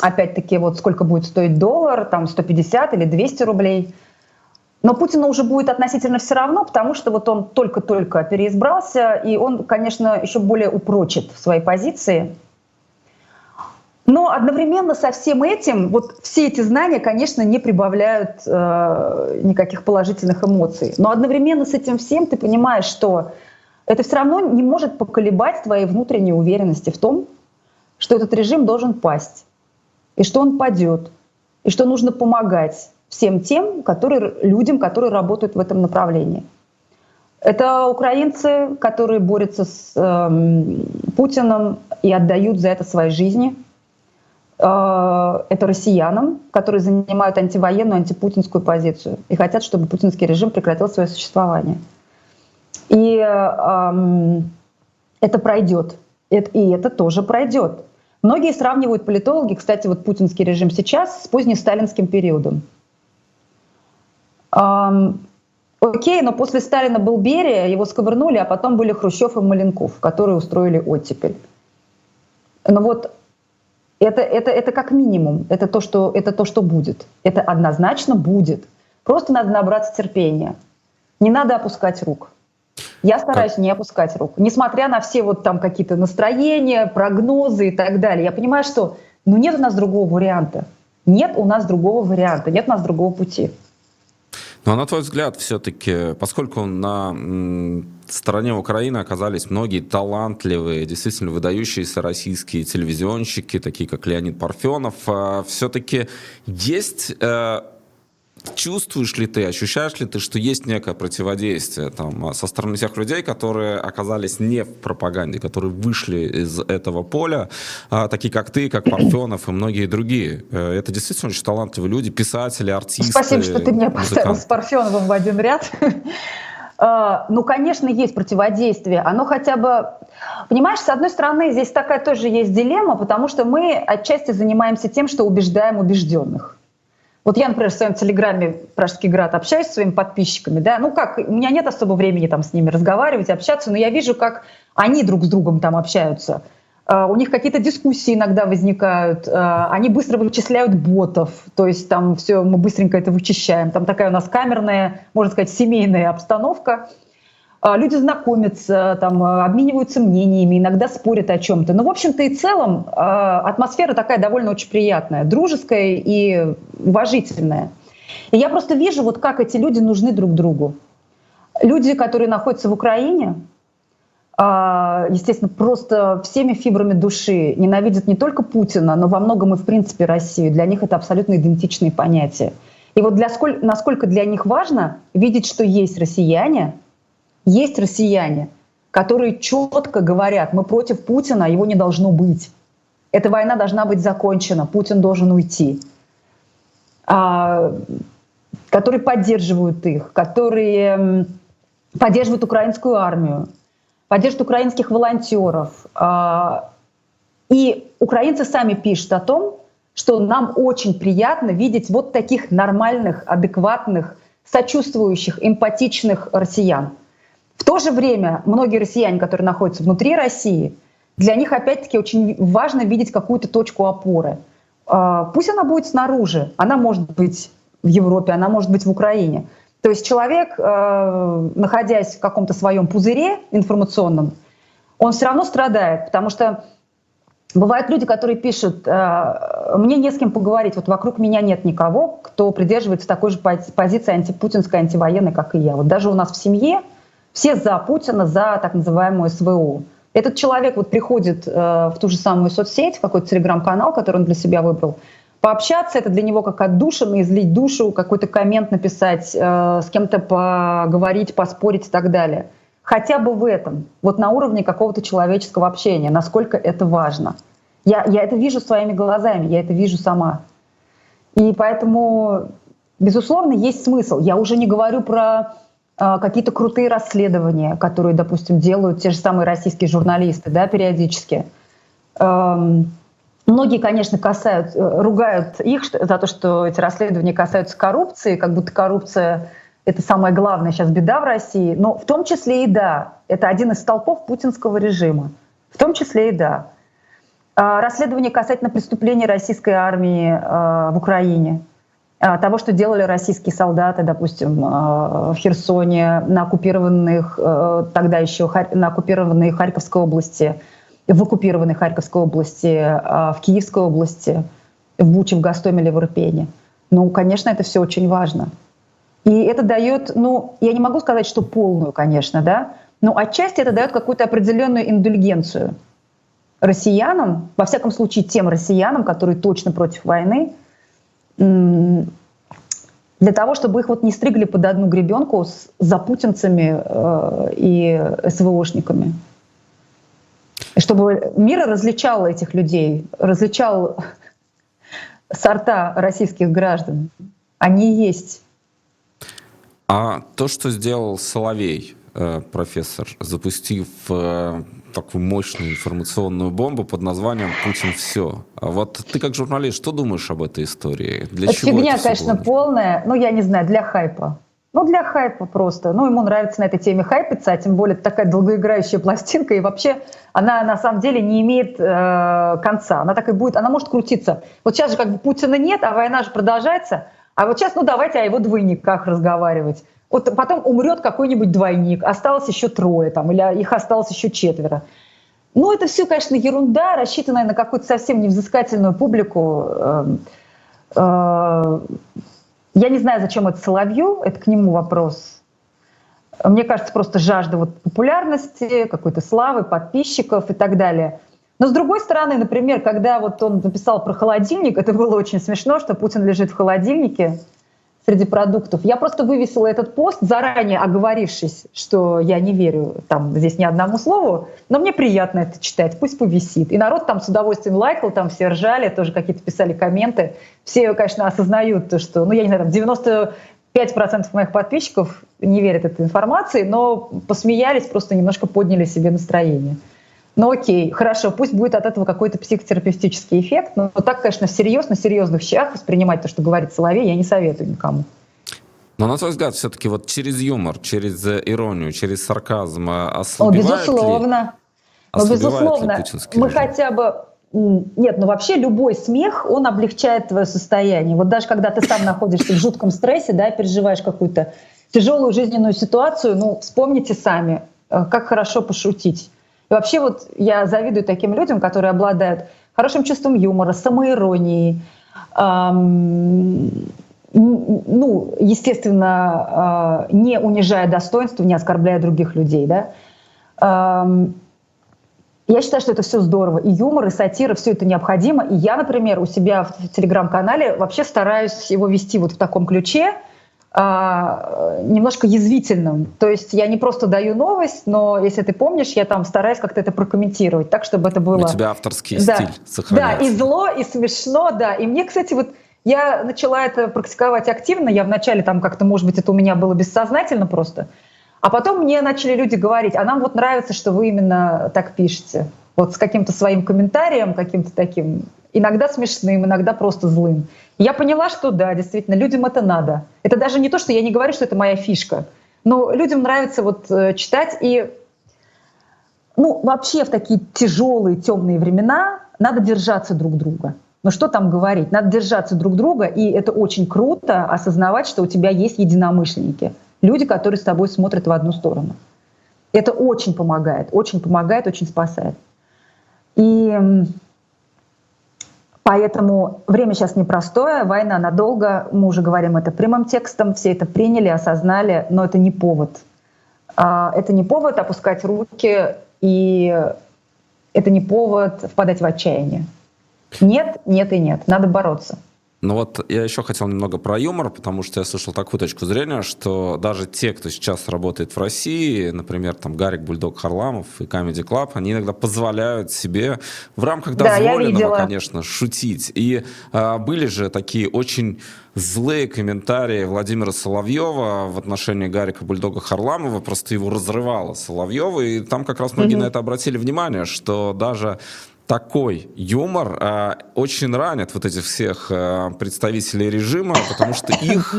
опять-таки вот сколько будет стоить доллар, там 150 или 200 рублей. Но Путину уже будет относительно все равно, потому что вот он только-только переизбрался, и он, конечно, еще более упрочит свои позиции – но одновременно со всем этим, вот все эти знания, конечно, не прибавляют э, никаких положительных эмоций. Но одновременно с этим всем ты понимаешь, что это все равно не может поколебать твоей внутренней уверенности в том, что этот режим должен пасть, и что он падет, и что нужно помогать всем тем которые, людям, которые работают в этом направлении. Это украинцы, которые борются с э, Путиным и отдают за это свои жизни – Э, это россиянам, которые занимают антивоенную, антипутинскую позицию и хотят, чтобы путинский режим прекратил свое существование. И эм, это пройдет. И это тоже пройдет. Многие сравнивают политологи, кстати, вот путинский режим сейчас с позднесталинским периодом. Окей, но после Сталина был Берия, его сковырнули, а потом были Хрущев и Маленков, которые устроили оттепель. Но вот это, это, это как минимум, это то, что, это то, что будет. Это однозначно будет. Просто надо набраться терпения. Не надо опускать рук. Я стараюсь не опускать рук. Несмотря на все вот там какие-то настроения, прогнозы и так далее. Я понимаю, что ну нет у нас другого варианта. Нет у нас другого варианта, нет у нас другого пути. Ну а на твой взгляд, все-таки, поскольку на стороне Украины оказались многие талантливые, действительно выдающиеся российские телевизионщики, такие как Леонид Парфенов, а, все-таки есть э, Чувствуешь ли ты, ощущаешь ли ты, что есть некое противодействие там, со стороны тех людей, которые оказались не в пропаганде, которые вышли из этого поля, а, такие как ты, как Парфенов и многие другие? Э, это действительно очень талантливые люди, писатели, артисты. Спасибо, что ты меня поставил с Парфеновым в один ряд. А, ну, конечно, есть противодействие. Оно хотя бы... Понимаешь, с одной стороны, здесь такая тоже есть дилемма, потому что мы отчасти занимаемся тем, что убеждаем убежденных. Вот я, например, в своем телеграме «Пражский град» общаюсь с своими подписчиками, да, ну как, у меня нет особо времени там с ними разговаривать, общаться, но я вижу, как они друг с другом там общаются. Uh, у них какие-то дискуссии иногда возникают, uh, они быстро вычисляют ботов, то есть там все, мы быстренько это вычищаем. Там такая у нас камерная, можно сказать, семейная обстановка. А, люди знакомятся, там, а, обмениваются мнениями, иногда спорят о чем-то. Но, в общем-то и целом, а, атмосфера такая довольно очень приятная, дружеская и уважительная. И я просто вижу, вот как эти люди нужны друг другу. Люди, которые находятся в Украине, естественно, просто всеми фибрами души ненавидят не только Путина, но во многом и, в принципе, Россию. Для них это абсолютно идентичные понятия. И вот для сколь, насколько для них важно видеть, что есть россияне — есть россияне, которые четко говорят, мы против Путина, его не должно быть. Эта война должна быть закончена, Путин должен уйти. А, которые поддерживают их, которые поддерживают украинскую армию, поддерживают украинских волонтеров. А, и украинцы сами пишут о том, что нам очень приятно видеть вот таких нормальных, адекватных, сочувствующих, эмпатичных россиян. То же время многие россияне, которые находятся внутри России, для них опять-таки очень важно видеть какую-то точку опоры. А, пусть она будет снаружи, она может быть в Европе, она может быть в Украине. То есть человек, э, находясь в каком-то своем пузыре информационном, он все равно страдает, потому что бывают люди, которые пишут, э, мне не с кем поговорить, вот вокруг меня нет никого, кто придерживается такой же позиции антипутинской, антивоенной, как и я. Вот даже у нас в семье все за Путина, за так называемую СВО. Этот человек вот приходит э, в ту же самую соцсеть, в какой-то телеграм-канал, который он для себя выбрал, пообщаться, это для него как отдушина, излить душу, какой-то коммент написать, э, с кем-то поговорить, поспорить и так далее. Хотя бы в этом, вот на уровне какого-то человеческого общения, насколько это важно. Я, я это вижу своими глазами, я это вижу сама. И поэтому, безусловно, есть смысл. Я уже не говорю про какие-то крутые расследования, которые, допустим, делают те же самые российские журналисты, да, периодически. Многие, конечно, касают, э, ругают их за то, что эти расследования касаются коррупции, как будто коррупция — это самая главная сейчас беда в России, но в том числе и да, это один из столпов путинского режима. В том числе и да. А, расследование касательно преступлений российской армии в Украине, того, что делали российские солдаты, допустим, в Херсоне, на оккупированных, тогда еще на оккупированной Харьковской области, в оккупированной Харьковской области, в Киевской области, в Буче, в Гастомеле, в Ирпене. Ну, конечно, это все очень важно. И это дает, ну, я не могу сказать, что полную, конечно, да, но отчасти это дает какую-то определенную индульгенцию – россиянам, во всяком случае тем россиянам, которые точно против войны, для того, чтобы их вот не стригли под одну гребенку с запутинцами э, и СВОшниками. Чтобы мир различал этих людей, различал сорта российских граждан. Они есть. А то, что сделал Соловей, э, профессор, запустив э, такую мощную информационную бомбу под названием «Путин все». А вот ты как журналист, что думаешь об этой истории? Для это чего фигня, это конечно, было? полная. Ну, я не знаю, для хайпа. Ну, для хайпа просто. Ну, ему нравится на этой теме хайпиться, а тем более это такая долгоиграющая пластинка, и вообще она на самом деле не имеет э, конца. Она так и будет, она может крутиться. Вот сейчас же как бы Путина нет, а война же продолжается. А вот сейчас, ну, давайте о его двойниках разговаривать. Вот потом умрет какой-нибудь двойник, осталось еще трое там, или их осталось еще четверо. Ну, это все, конечно, ерунда, рассчитанная на какую-то совсем невзыскательную публику. Эм, э, я не знаю, зачем это Соловью, это к нему вопрос. Мне кажется, просто жажда вот популярности, какой-то славы, подписчиков и так далее. Но с другой стороны, например, когда вот он написал про холодильник, это было очень смешно, что Путин лежит в холодильнике, среди продуктов. Я просто вывесила этот пост, заранее оговорившись, что я не верю там здесь ни одному слову, но мне приятно это читать, пусть повисит. И народ там с удовольствием лайкал, там все ржали, тоже какие-то писали комменты. Все, конечно, осознают то, что, ну, я не знаю, там 95% моих подписчиков не верят этой информации, но посмеялись, просто немножко подняли себе настроение. Ну окей, хорошо, пусть будет от этого какой-то психотерапевтический эффект, но так, конечно, всерьез, на серьезных щах воспринимать то, что говорит Соловей, я не советую никому. Но на твой взгляд, все-таки вот через юмор, через э, иронию, через сарказм э, ослабевает О, безусловно. Ли, ну, безусловно. Ли мы режим? хотя бы нет, ну вообще любой смех, он облегчает твое состояние. Вот даже когда ты сам находишься в жутком стрессе, да, переживаешь какую-то тяжелую жизненную ситуацию, ну, вспомните сами, э, как хорошо пошутить. И вообще вот я завидую таким людям, которые обладают хорошим чувством юмора, самоиронией, эм, ну, естественно, э, не унижая достоинства, не оскорбляя других людей, да. Эм, я считаю, что это все здорово. И юмор, и сатира, все это необходимо. И я, например, у себя в телеграм-канале вообще стараюсь его вести вот в таком ключе – немножко язвительным. То есть я не просто даю новость, но если ты помнишь, я там стараюсь как-то это прокомментировать так, чтобы это было... У тебя авторский да. стиль сохраняется. Да, и зло, и смешно, да. И мне, кстати, вот я начала это практиковать активно. Я вначале там как-то, может быть, это у меня было бессознательно просто. А потом мне начали люди говорить, а нам вот нравится, что вы именно так пишете. Вот с каким-то своим комментарием, каким-то таким иногда смешным, иногда просто злым. я поняла, что да, действительно, людям это надо. Это даже не то, что я не говорю, что это моя фишка, но людям нравится вот э, читать и ну, вообще в такие тяжелые, темные времена надо держаться друг друга. Но что там говорить? Надо держаться друг друга, и это очень круто осознавать, что у тебя есть единомышленники, люди, которые с тобой смотрят в одну сторону. Это очень помогает, очень помогает, очень спасает. И Поэтому время сейчас непростое, война надолго, мы уже говорим это прямым текстом, все это приняли, осознали, но это не повод. А, это не повод опускать руки, и это не повод впадать в отчаяние. Нет, нет и нет, надо бороться. Ну вот я еще хотел немного про юмор, потому что я слышал такую точку зрения, что даже те, кто сейчас работает в России, например, там Гарик Бульдог Харламов и Comedy Club, они иногда позволяют себе в рамках дозволенного, да, конечно, шутить. И а, были же такие очень злые комментарии Владимира Соловьева в отношении Гарика Бульдога Харламова, просто его разрывало Соловьева, и там как раз многие mm-hmm. на это обратили внимание, что даже такой юмор э, очень ранит вот этих всех э, представителей режима, потому что их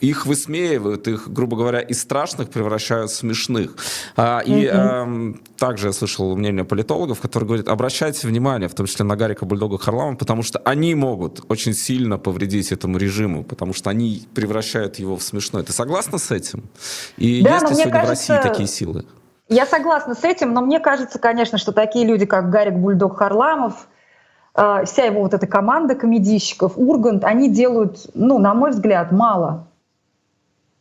их высмеивают, их, грубо говоря, из страшных превращают в смешных. А, и а, также я слышал мнение политологов, которые говорят, обращайте внимание, в том числе на Гарика Бульдога Харламова, потому что они могут очень сильно повредить этому режиму, потому что они превращают его в смешной. Ты согласна с этим? И да, есть ли сегодня кажется... в России такие силы? Я согласна с этим, но мне кажется, конечно, что такие люди, как Гарик Бульдог Харламов, а, вся его вот эта команда комедийщиков, Ургант, они делают, ну, на мой взгляд, мало.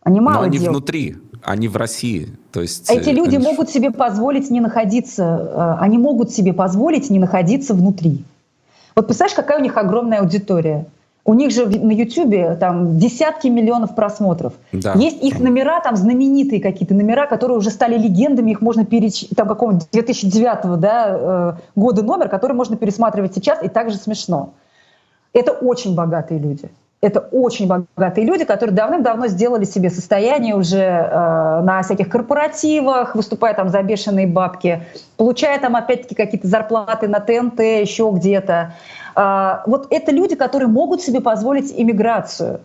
Они мало Но они делают. внутри, они в России. То есть, Эти люди они... могут себе позволить не находиться, э, они могут себе позволить не находиться внутри. Вот представляешь, какая у них огромная аудитория. У них же на Ютубе там десятки миллионов просмотров. Да. Есть их номера, там знаменитые какие-то номера, которые уже стали легендами, их можно перечислить, там какого 2009 да, э, года номер, который можно пересматривать сейчас, и также смешно. Это очень богатые люди. Это очень богатые люди, которые давным-давно сделали себе состояние уже э, на всяких корпоративах, выступая там за бешеные бабки, получая там опять-таки какие-то зарплаты на ТНТ, еще где-то. Вот это люди, которые могут себе позволить иммиграцию.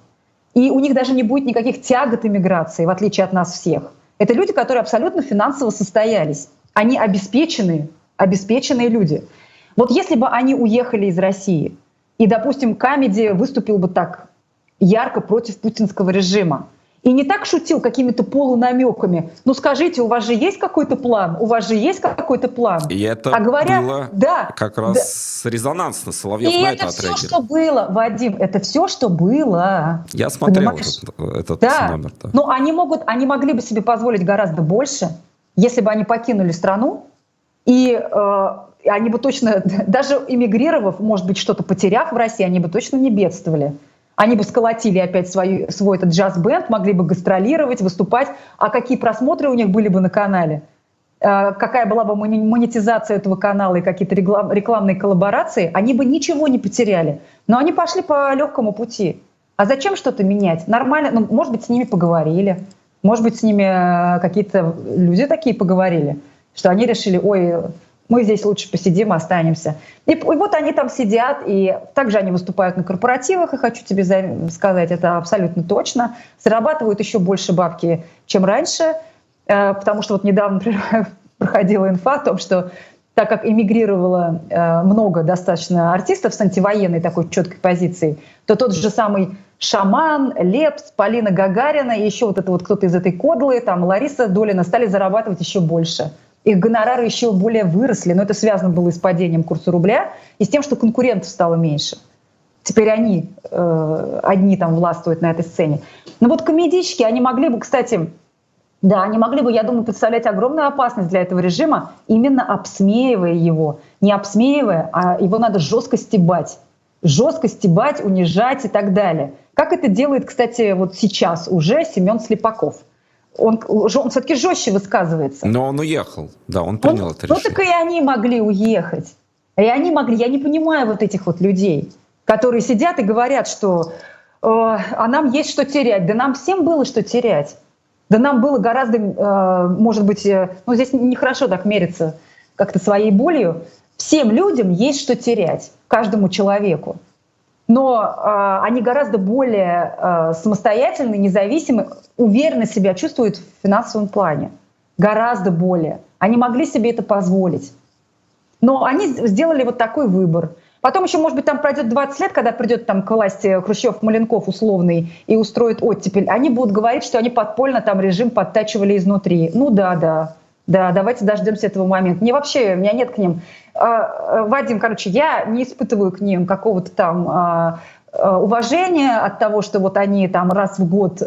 И у них даже не будет никаких тягот иммиграции, в отличие от нас всех. Это люди, которые абсолютно финансово состоялись. Они обеспеченные, обеспеченные люди. Вот если бы они уехали из России, и, допустим, Камеди выступил бы так ярко против путинского режима, и не так шутил какими-то полунамеками. Ну скажите, у вас же есть какой-то план? У вас же есть какой-то план? И это а говоря, было да, как раз да. резонансно. Соловьев и на это, это все, что было, Вадим, это все, что было. Я смотрел этот, этот да. номер. Да. Ну они, могут, они могли бы себе позволить гораздо больше, если бы они покинули страну, и э, они бы точно, даже эмигрировав, может быть, что-то потеряв в России, они бы точно не бедствовали. Они бы сколотили опять свой, свой этот джаз-бенд, могли бы гастролировать, выступать. А какие просмотры у них были бы на канале? Э, какая была бы монетизация этого канала и какие-то рекламные коллаборации, они бы ничего не потеряли. Но они пошли по легкому пути. А зачем что-то менять? Нормально, ну, может быть, с ними поговорили. Может быть, с ними э, какие-то люди такие поговорили, что они решили, ой, мы здесь лучше посидим, останемся. И, и вот они там сидят, и также они выступают на корпоративах, и хочу тебе сказать, это абсолютно точно. Зарабатывают еще больше бабки, чем раньше, э, потому что вот недавно проходила инфа о том, что так как эмигрировало э, много достаточно артистов с антивоенной такой четкой позицией, то тот же самый Шаман, Лепс, Полина Гагарина и еще вот это вот кто-то из этой кодлы, там Лариса Долина стали зарабатывать еще больше их гонорары еще более выросли, но это связано было и с падением курса рубля, и с тем, что конкурентов стало меньше. Теперь они э, одни там властвуют на этой сцене. Но вот комедийщики, они могли бы, кстати, да, они могли бы, я думаю, представлять огромную опасность для этого режима, именно обсмеивая его. Не обсмеивая, а его надо жестко стебать. Жестко стебать, унижать и так далее. Как это делает, кстати, вот сейчас уже Семен Слепаков – он, он все-таки жестче высказывается. Но он уехал, да, он принял он, это решение. Ну так и они могли уехать. И они могли, я не понимаю вот этих вот людей, которые сидят и говорят, что э, а нам есть что терять. Да нам всем было что терять. Да нам было гораздо, э, может быть, э, ну здесь нехорошо так мериться как-то своей болью. Всем людям есть что терять, каждому человеку но э, они гораздо более э, самостоятельны, независимы, уверенно себя чувствуют в финансовом плане. Гораздо более. Они могли себе это позволить. Но они сделали вот такой выбор. Потом еще, может быть, там пройдет 20 лет, когда придет там к власти Хрущев-Маленков условный и устроит оттепель, они будут говорить, что они подпольно там режим подтачивали изнутри. Ну да, да. Да, давайте дождемся этого момента. Мне вообще, у меня нет к ним. А, э, Вадим, короче, я не испытываю к ним какого-то там а, а, уважения от того, что вот они там раз в год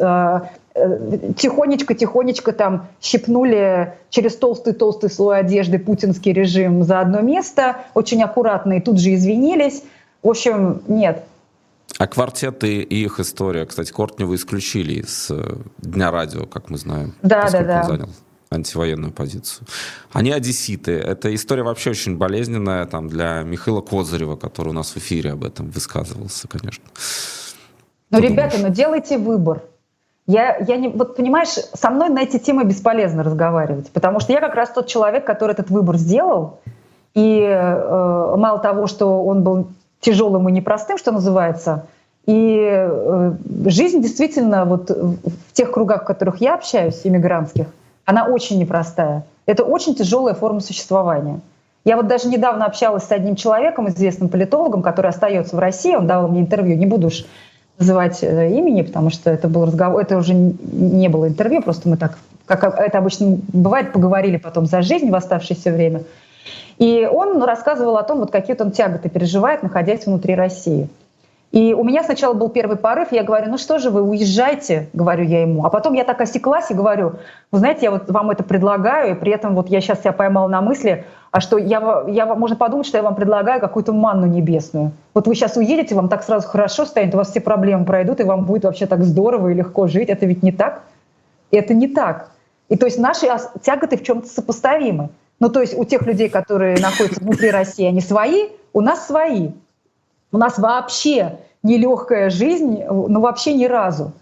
тихонечко-тихонечко там щипнули через толстый-толстый слой одежды путинский режим за одно место, очень аккуратно и тут же извинились. В общем, нет. А квартеты и их история, кстати, Кортнева исключили из э, Дня радио, как мы знаем. Да, да, да. занял антивоенную позицию. Они одесситы. Эта история вообще очень болезненная там, для Михаила Козырева, который у нас в эфире об этом высказывался, конечно. Ну, ребята, ну делайте выбор. Я, я не, вот понимаешь, со мной на эти темы бесполезно разговаривать, потому что я как раз тот человек, который этот выбор сделал, И э, мало того, что он был тяжелым и непростым, что называется, и э, жизнь действительно вот в тех кругах, в которых я общаюсь, иммигрантских, она очень непростая. Это очень тяжелая форма существования. Я вот даже недавно общалась с одним человеком, известным политологом, который остается в России, он давал мне интервью, не буду уж называть э, имени, потому что это был разговор, это уже не было интервью, просто мы так, как это обычно бывает, поговорили потом за жизнь в оставшееся время. И он рассказывал о том, вот какие он тяготы переживает, находясь внутри России. И у меня сначала был первый порыв, я говорю, ну что же вы, уезжайте, говорю я ему. А потом я так осеклась и говорю, вы знаете, я вот вам это предлагаю, и при этом вот я сейчас себя поймала на мысли, а что я, я, можно подумать, что я вам предлагаю какую-то манну небесную. Вот вы сейчас уедете, вам так сразу хорошо станет, у вас все проблемы пройдут, и вам будет вообще так здорово и легко жить. Это ведь не так? Это не так. И то есть наши тяготы в чем-то сопоставимы. Ну, то есть у тех людей, которые находятся внутри России, они свои, у нас свои. У нас вообще нелегкая жизнь, ну вообще ни разу.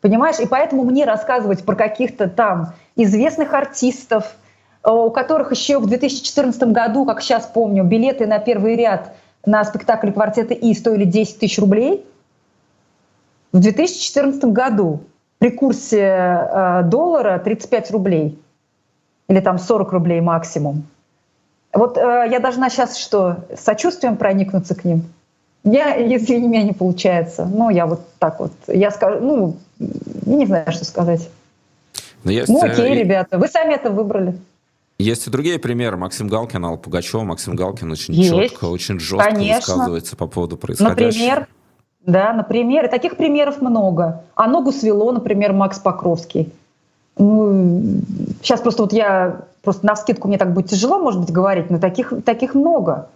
Понимаешь? И поэтому мне рассказывать про каких-то там известных артистов, э, у которых еще в 2014 году, как сейчас помню, билеты на первый ряд на спектакль «Квартета И» стоили 10 тысяч рублей. В 2014 году при курсе э, доллара 35 рублей или там 40 рублей максимум. Вот э, я должна сейчас что, сочувствием проникнуться к ним? Я, если у меня не получается, ну, я вот так вот, я скажу, ну, не знаю, что сказать. Но есть, ну, окей, э, ребята, вы сами это выбрали. Есть и другие примеры. Максим Галкин, Алла Пугачева. Максим Галкин очень Есть. четко, очень жестко Конечно. высказывается по поводу происходящего. Например, да, например, и таких примеров много. А ногу свело, например, Макс Покровский. Ну, сейчас просто вот я, просто на вскидку мне так будет тяжело, может быть, говорить, но таких, таких много.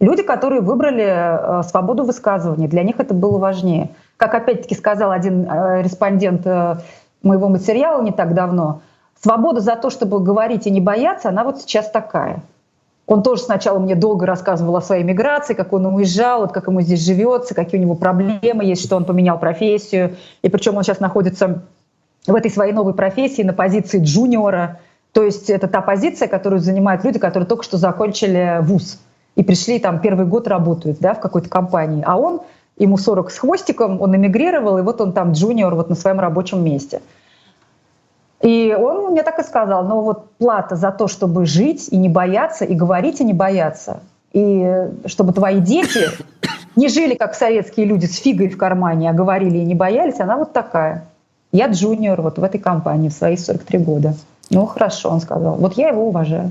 Люди, которые выбрали э, свободу высказывания, для них это было важнее. Как опять-таки сказал один э, респондент э, моего материала не так давно, свобода за то, чтобы говорить и не бояться, она вот сейчас такая. Он тоже сначала мне долго рассказывал о своей миграции, как он уезжал, вот как ему здесь живется, какие у него проблемы есть, что он поменял профессию. И причем он сейчас находится в этой своей новой профессии на позиции джуниора. То есть это та позиция, которую занимают люди, которые только что закончили вуз и пришли там первый год работают да, в какой-то компании. А он, ему 40 с хвостиком, он эмигрировал, и вот он там джуниор вот на своем рабочем месте. И он мне так и сказал, ну вот плата за то, чтобы жить и не бояться, и говорить и не бояться, и чтобы твои дети не жили как советские люди с фигой в кармане, а говорили и не боялись, она вот такая. Я джуниор вот в этой компании в свои 43 года. Ну хорошо, он сказал. Вот я его уважаю.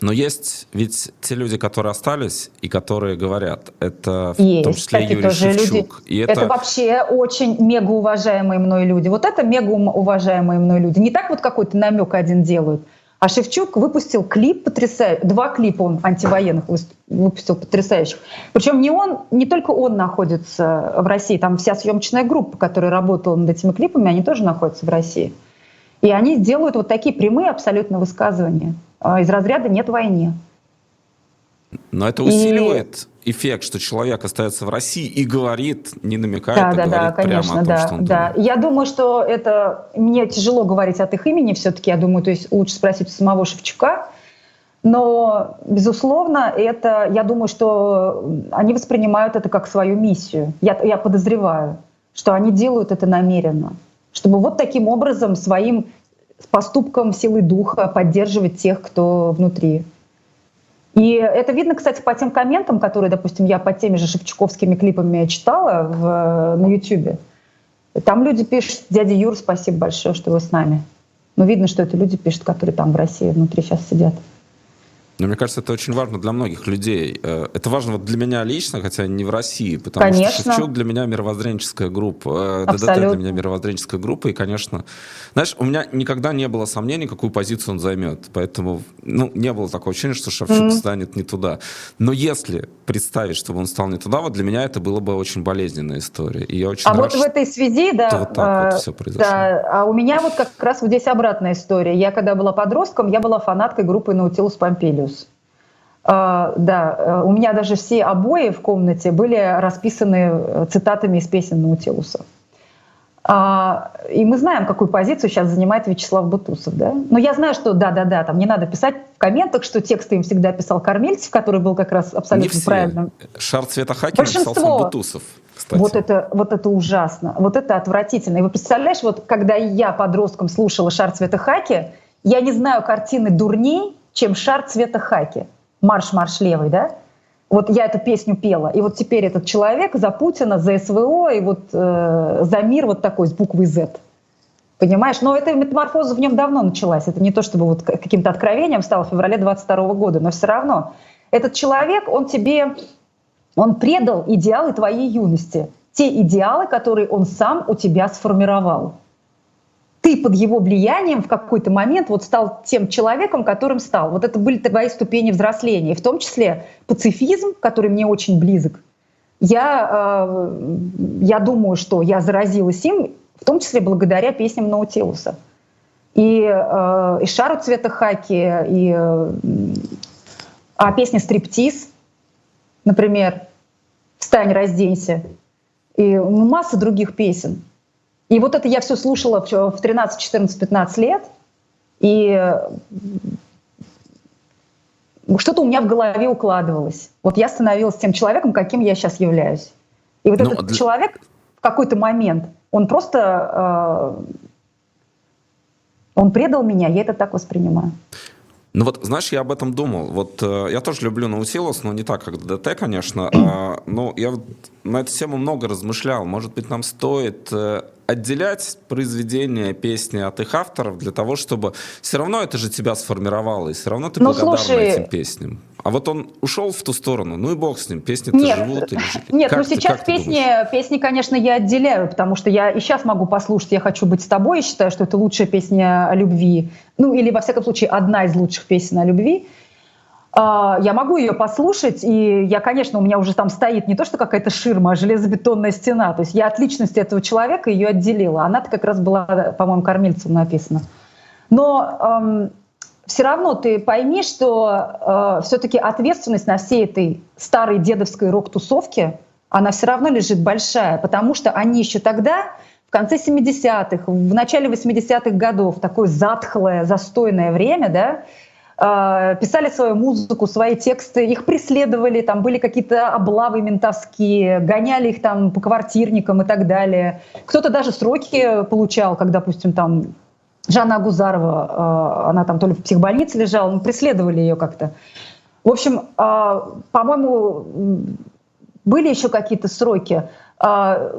Но есть ведь те люди, которые остались и которые говорят, это есть, в том числе кстати, Юрий Шевчук. Люди, и это... это вообще очень мега уважаемые мной люди. Вот это мега уважаемые мной люди. Не так вот какой-то намек один делают. А Шевчук выпустил клип потрясающий, два клипа он антивоенных выпустил потрясающих. Причем не он, не только он находится в России, там вся съемочная группа, которая работала над этими клипами, они тоже находятся в России. И они делают вот такие прямые абсолютно высказывания. А, из разряда «нет войне». Но это усиливает и... эффект, что человек остается в России и говорит, не намекает, да, а да, говорит да, конечно, прямо о том, да, что он да. думает. Я думаю, что это... Мне тяжело говорить от их имени все-таки, я думаю, то есть лучше спросить у самого Шевчука, но, безусловно, это, я думаю, что они воспринимают это как свою миссию. Я, я подозреваю, что они делают это намеренно, чтобы вот таким образом своим поступком силы духа поддерживать тех, кто внутри. И это видно, кстати, по тем комментам, которые, допустим, я под теми же шевчуковскими клипами читала в, на YouTube. Там люди пишут, дядя Юр, спасибо большое, что вы с нами. Но видно, что это люди пишут, которые там в России внутри сейчас сидят. Но мне кажется, это очень важно для многих людей. Э, это важно вот для меня лично, хотя не в России, потому конечно. что Шевчук для меня мировоззренческая группа, э, Абсолютно. ДДТ для меня мировоззренческая группа, и, конечно, знаешь, у меня никогда не было сомнений, какую позицию он займет, поэтому, ну, не было такого ощущения, что Шевчук mm-hmm. станет не туда. Но если представить, чтобы он стал не туда, вот для меня это было бы очень болезненная история. И я очень а рад, вот в этой связи, да, вот так а, вот все произошло. Да, а у меня вот как раз вот здесь обратная история. Я когда была подростком, я была фанаткой группы Наутилус Помпилиус. Uh, да, uh, у меня даже все обои в комнате были расписаны э, цитатами из песен Наутилуса. А, и мы знаем, какую позицию сейчас занимает Вячеслав Бутусов. Да? Но я знаю, что да-да-да, там не надо писать в комментах, что тексты им всегда писал Кормильцев, который был как раз абсолютно не все. правильным. Шар цвета хаки написал сам Бутусов. Кстати. Вот это, вот это ужасно, вот это отвратительно. И вы представляешь, вот когда я подростком слушала «Шар цвета хаки», я не знаю картины дурней, чем «Шар цвета хаки». Марш-марш левый, да? Вот я эту песню пела. И вот теперь этот человек за Путина, за СВО и вот э, за мир вот такой с буквой Z. Понимаешь? Но эта метаморфоза в нем давно началась. Это не то, чтобы вот каким-то откровением стало в феврале 22 года, но все равно. Этот человек, он тебе, он предал идеалы твоей юности. Те идеалы, которые он сам у тебя сформировал ты под его влиянием в какой-то момент вот стал тем человеком, которым стал. Вот это были твои ступени взросления, в том числе пацифизм, который мне очень близок. Я, э, я думаю, что я заразилась им, в том числе благодаря песням Наутилуса. И, э, и «Шару цвета хаки», и э, а песня «Стриптиз», например, «Встань, разденься», и ну, масса других песен – и вот это я все слушала в 13, 14, 15 лет, и что-то у меня в голове укладывалось. Вот я становилась тем человеком, каким я сейчас являюсь. И вот ну, этот для... человек в какой-то момент, он просто, э, он предал меня, я это так воспринимаю. Ну вот, знаешь, я об этом думал. Вот э, я тоже люблю Наутилус, но не так, как ДТ, конечно. А, но я вот на эту тему много размышлял. Может быть, нам стоит э, отделять произведения, песни от их авторов для того, чтобы все равно это же тебя сформировало, и все равно ты ну, благодарна слушай... этим песням. А вот он ушел в ту сторону, ну и бог с ним, песни-то нет, живут. Или... Нет, как ну ты, сейчас песни, песни, конечно, я отделяю, потому что я и сейчас могу послушать «Я хочу быть с тобой», я считаю, что это лучшая песня о любви, ну или, во всяком случае, одна из лучших песен о любви. А, я могу ее послушать, и я, конечно, у меня уже там стоит не то, что какая-то ширма, а железобетонная стена. То есть я от личности этого человека ее отделила. Она-то как раз была, по-моему, кормильцем написана. Но эм, все равно ты пойми, что э, все-таки ответственность на всей этой старой дедовской рок-тусовке, она все равно лежит большая, потому что они еще тогда, в конце 70-х, в начале 80-х годов, такое затхлое, застойное время, да, э, писали свою музыку, свои тексты, их преследовали, там были какие-то облавы ментовские, гоняли их там по квартирникам и так далее. Кто-то даже сроки получал, когда, допустим, там Жанна Агузарова, э, она там то ли в психбольнице лежала, мы преследовали ее как-то. В общем, э, по-моему, были еще какие-то сроки. Э,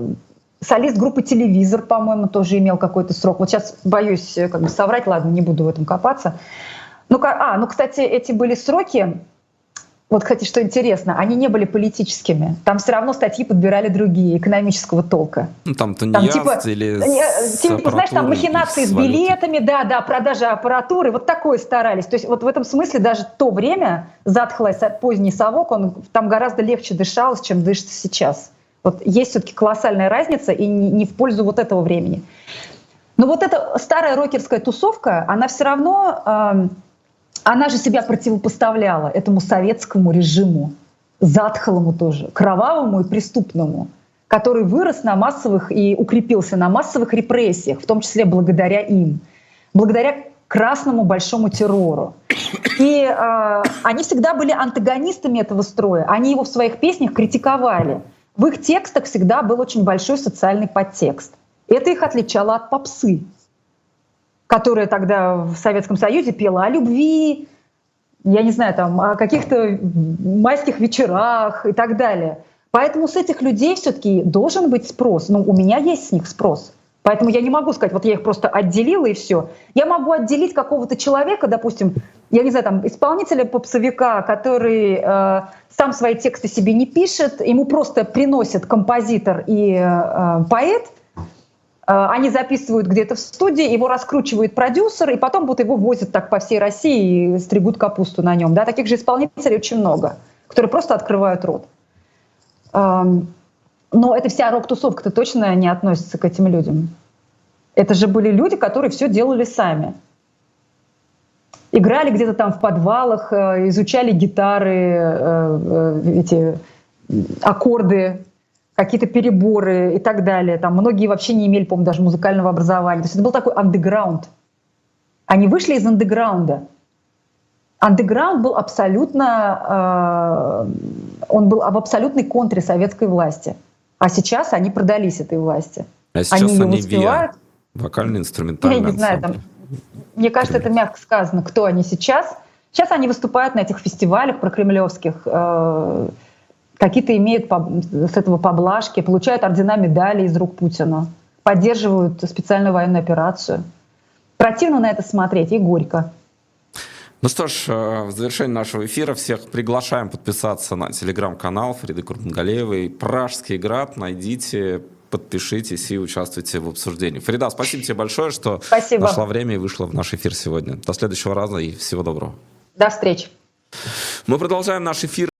солист группы «Телевизор», по-моему, тоже имел какой-то срок. Вот сейчас боюсь как бы соврать, ладно, не буду в этом копаться. Ну, а, ну, кстати, эти были сроки, вот, кстати, что интересно, они не были политическими. Там все равно статьи подбирали другие, экономического толка. Ну, там, типа, или типа, знаешь, там махинации с, с билетами, да, да, продажа аппаратуры, вот такое старались. То есть вот в этом смысле даже то время, затхлый поздний совок, он там гораздо легче дышалось, чем дышится сейчас. Вот есть все-таки колоссальная разница и не, не в пользу вот этого времени. Но вот эта старая рокерская тусовка, она все равно... Э, она же себя противопоставляла этому советскому режиму, затхлому тоже, кровавому и преступному, который вырос на массовых и укрепился на массовых репрессиях, в том числе благодаря им, благодаря красному большому террору. И э, они всегда были антагонистами этого строя. Они его в своих песнях критиковали. В их текстах всегда был очень большой социальный подтекст. Это их отличало от попсы которая тогда в Советском Союзе пела о любви, я не знаю, там, о каких-то майских вечерах и так далее. Поэтому с этих людей все-таки должен быть спрос. Ну, у меня есть с них спрос. Поэтому я не могу сказать, вот я их просто отделила и все. Я могу отделить какого-то человека, допустим, я не знаю, там, исполнителя попсовика, который э, сам свои тексты себе не пишет, ему просто приносят композитор и э, поэт – они записывают где-то в студии, его раскручивает продюсер, и потом вот его возят так по всей России и стригут капусту на нем. Да? Таких же исполнителей очень много, которые просто открывают рот. Эм, но эта вся рок-тусовка-то точно не относится к этим людям. Это же были люди, которые все делали сами. Играли где-то там в подвалах, э, изучали гитары, э, эти аккорды, какие-то переборы и так далее. Там многие вообще не имели, по-моему, даже музыкального образования. То есть это был такой андеграунд. Они вышли из андеграунда. Андеграунд был абсолютно, э, он был в абсолютной контре советской власти. А сейчас они продались этой власти. А сейчас они, они, успевают. Вокально-инструментальный Я не знаю, там, мне кажется, это мягко сказано, кто они сейчас. Сейчас они выступают на этих фестивалях прокремлевских, э, какие-то имеют с этого поблажки, получают ордена медали из рук Путина, поддерживают специальную военную операцию. Противно на это смотреть и горько. Ну что ж, э, в завершении нашего эфира всех приглашаем подписаться на телеграм-канал Фриды Курмангалеевой «Пражский град». Найдите, подпишитесь и участвуйте в обсуждении. Фрида, спасибо тебе большое, что спасибо. нашла время и вышла в наш эфир сегодня. До следующего раза и всего доброго. До встречи. Мы продолжаем наш эфир.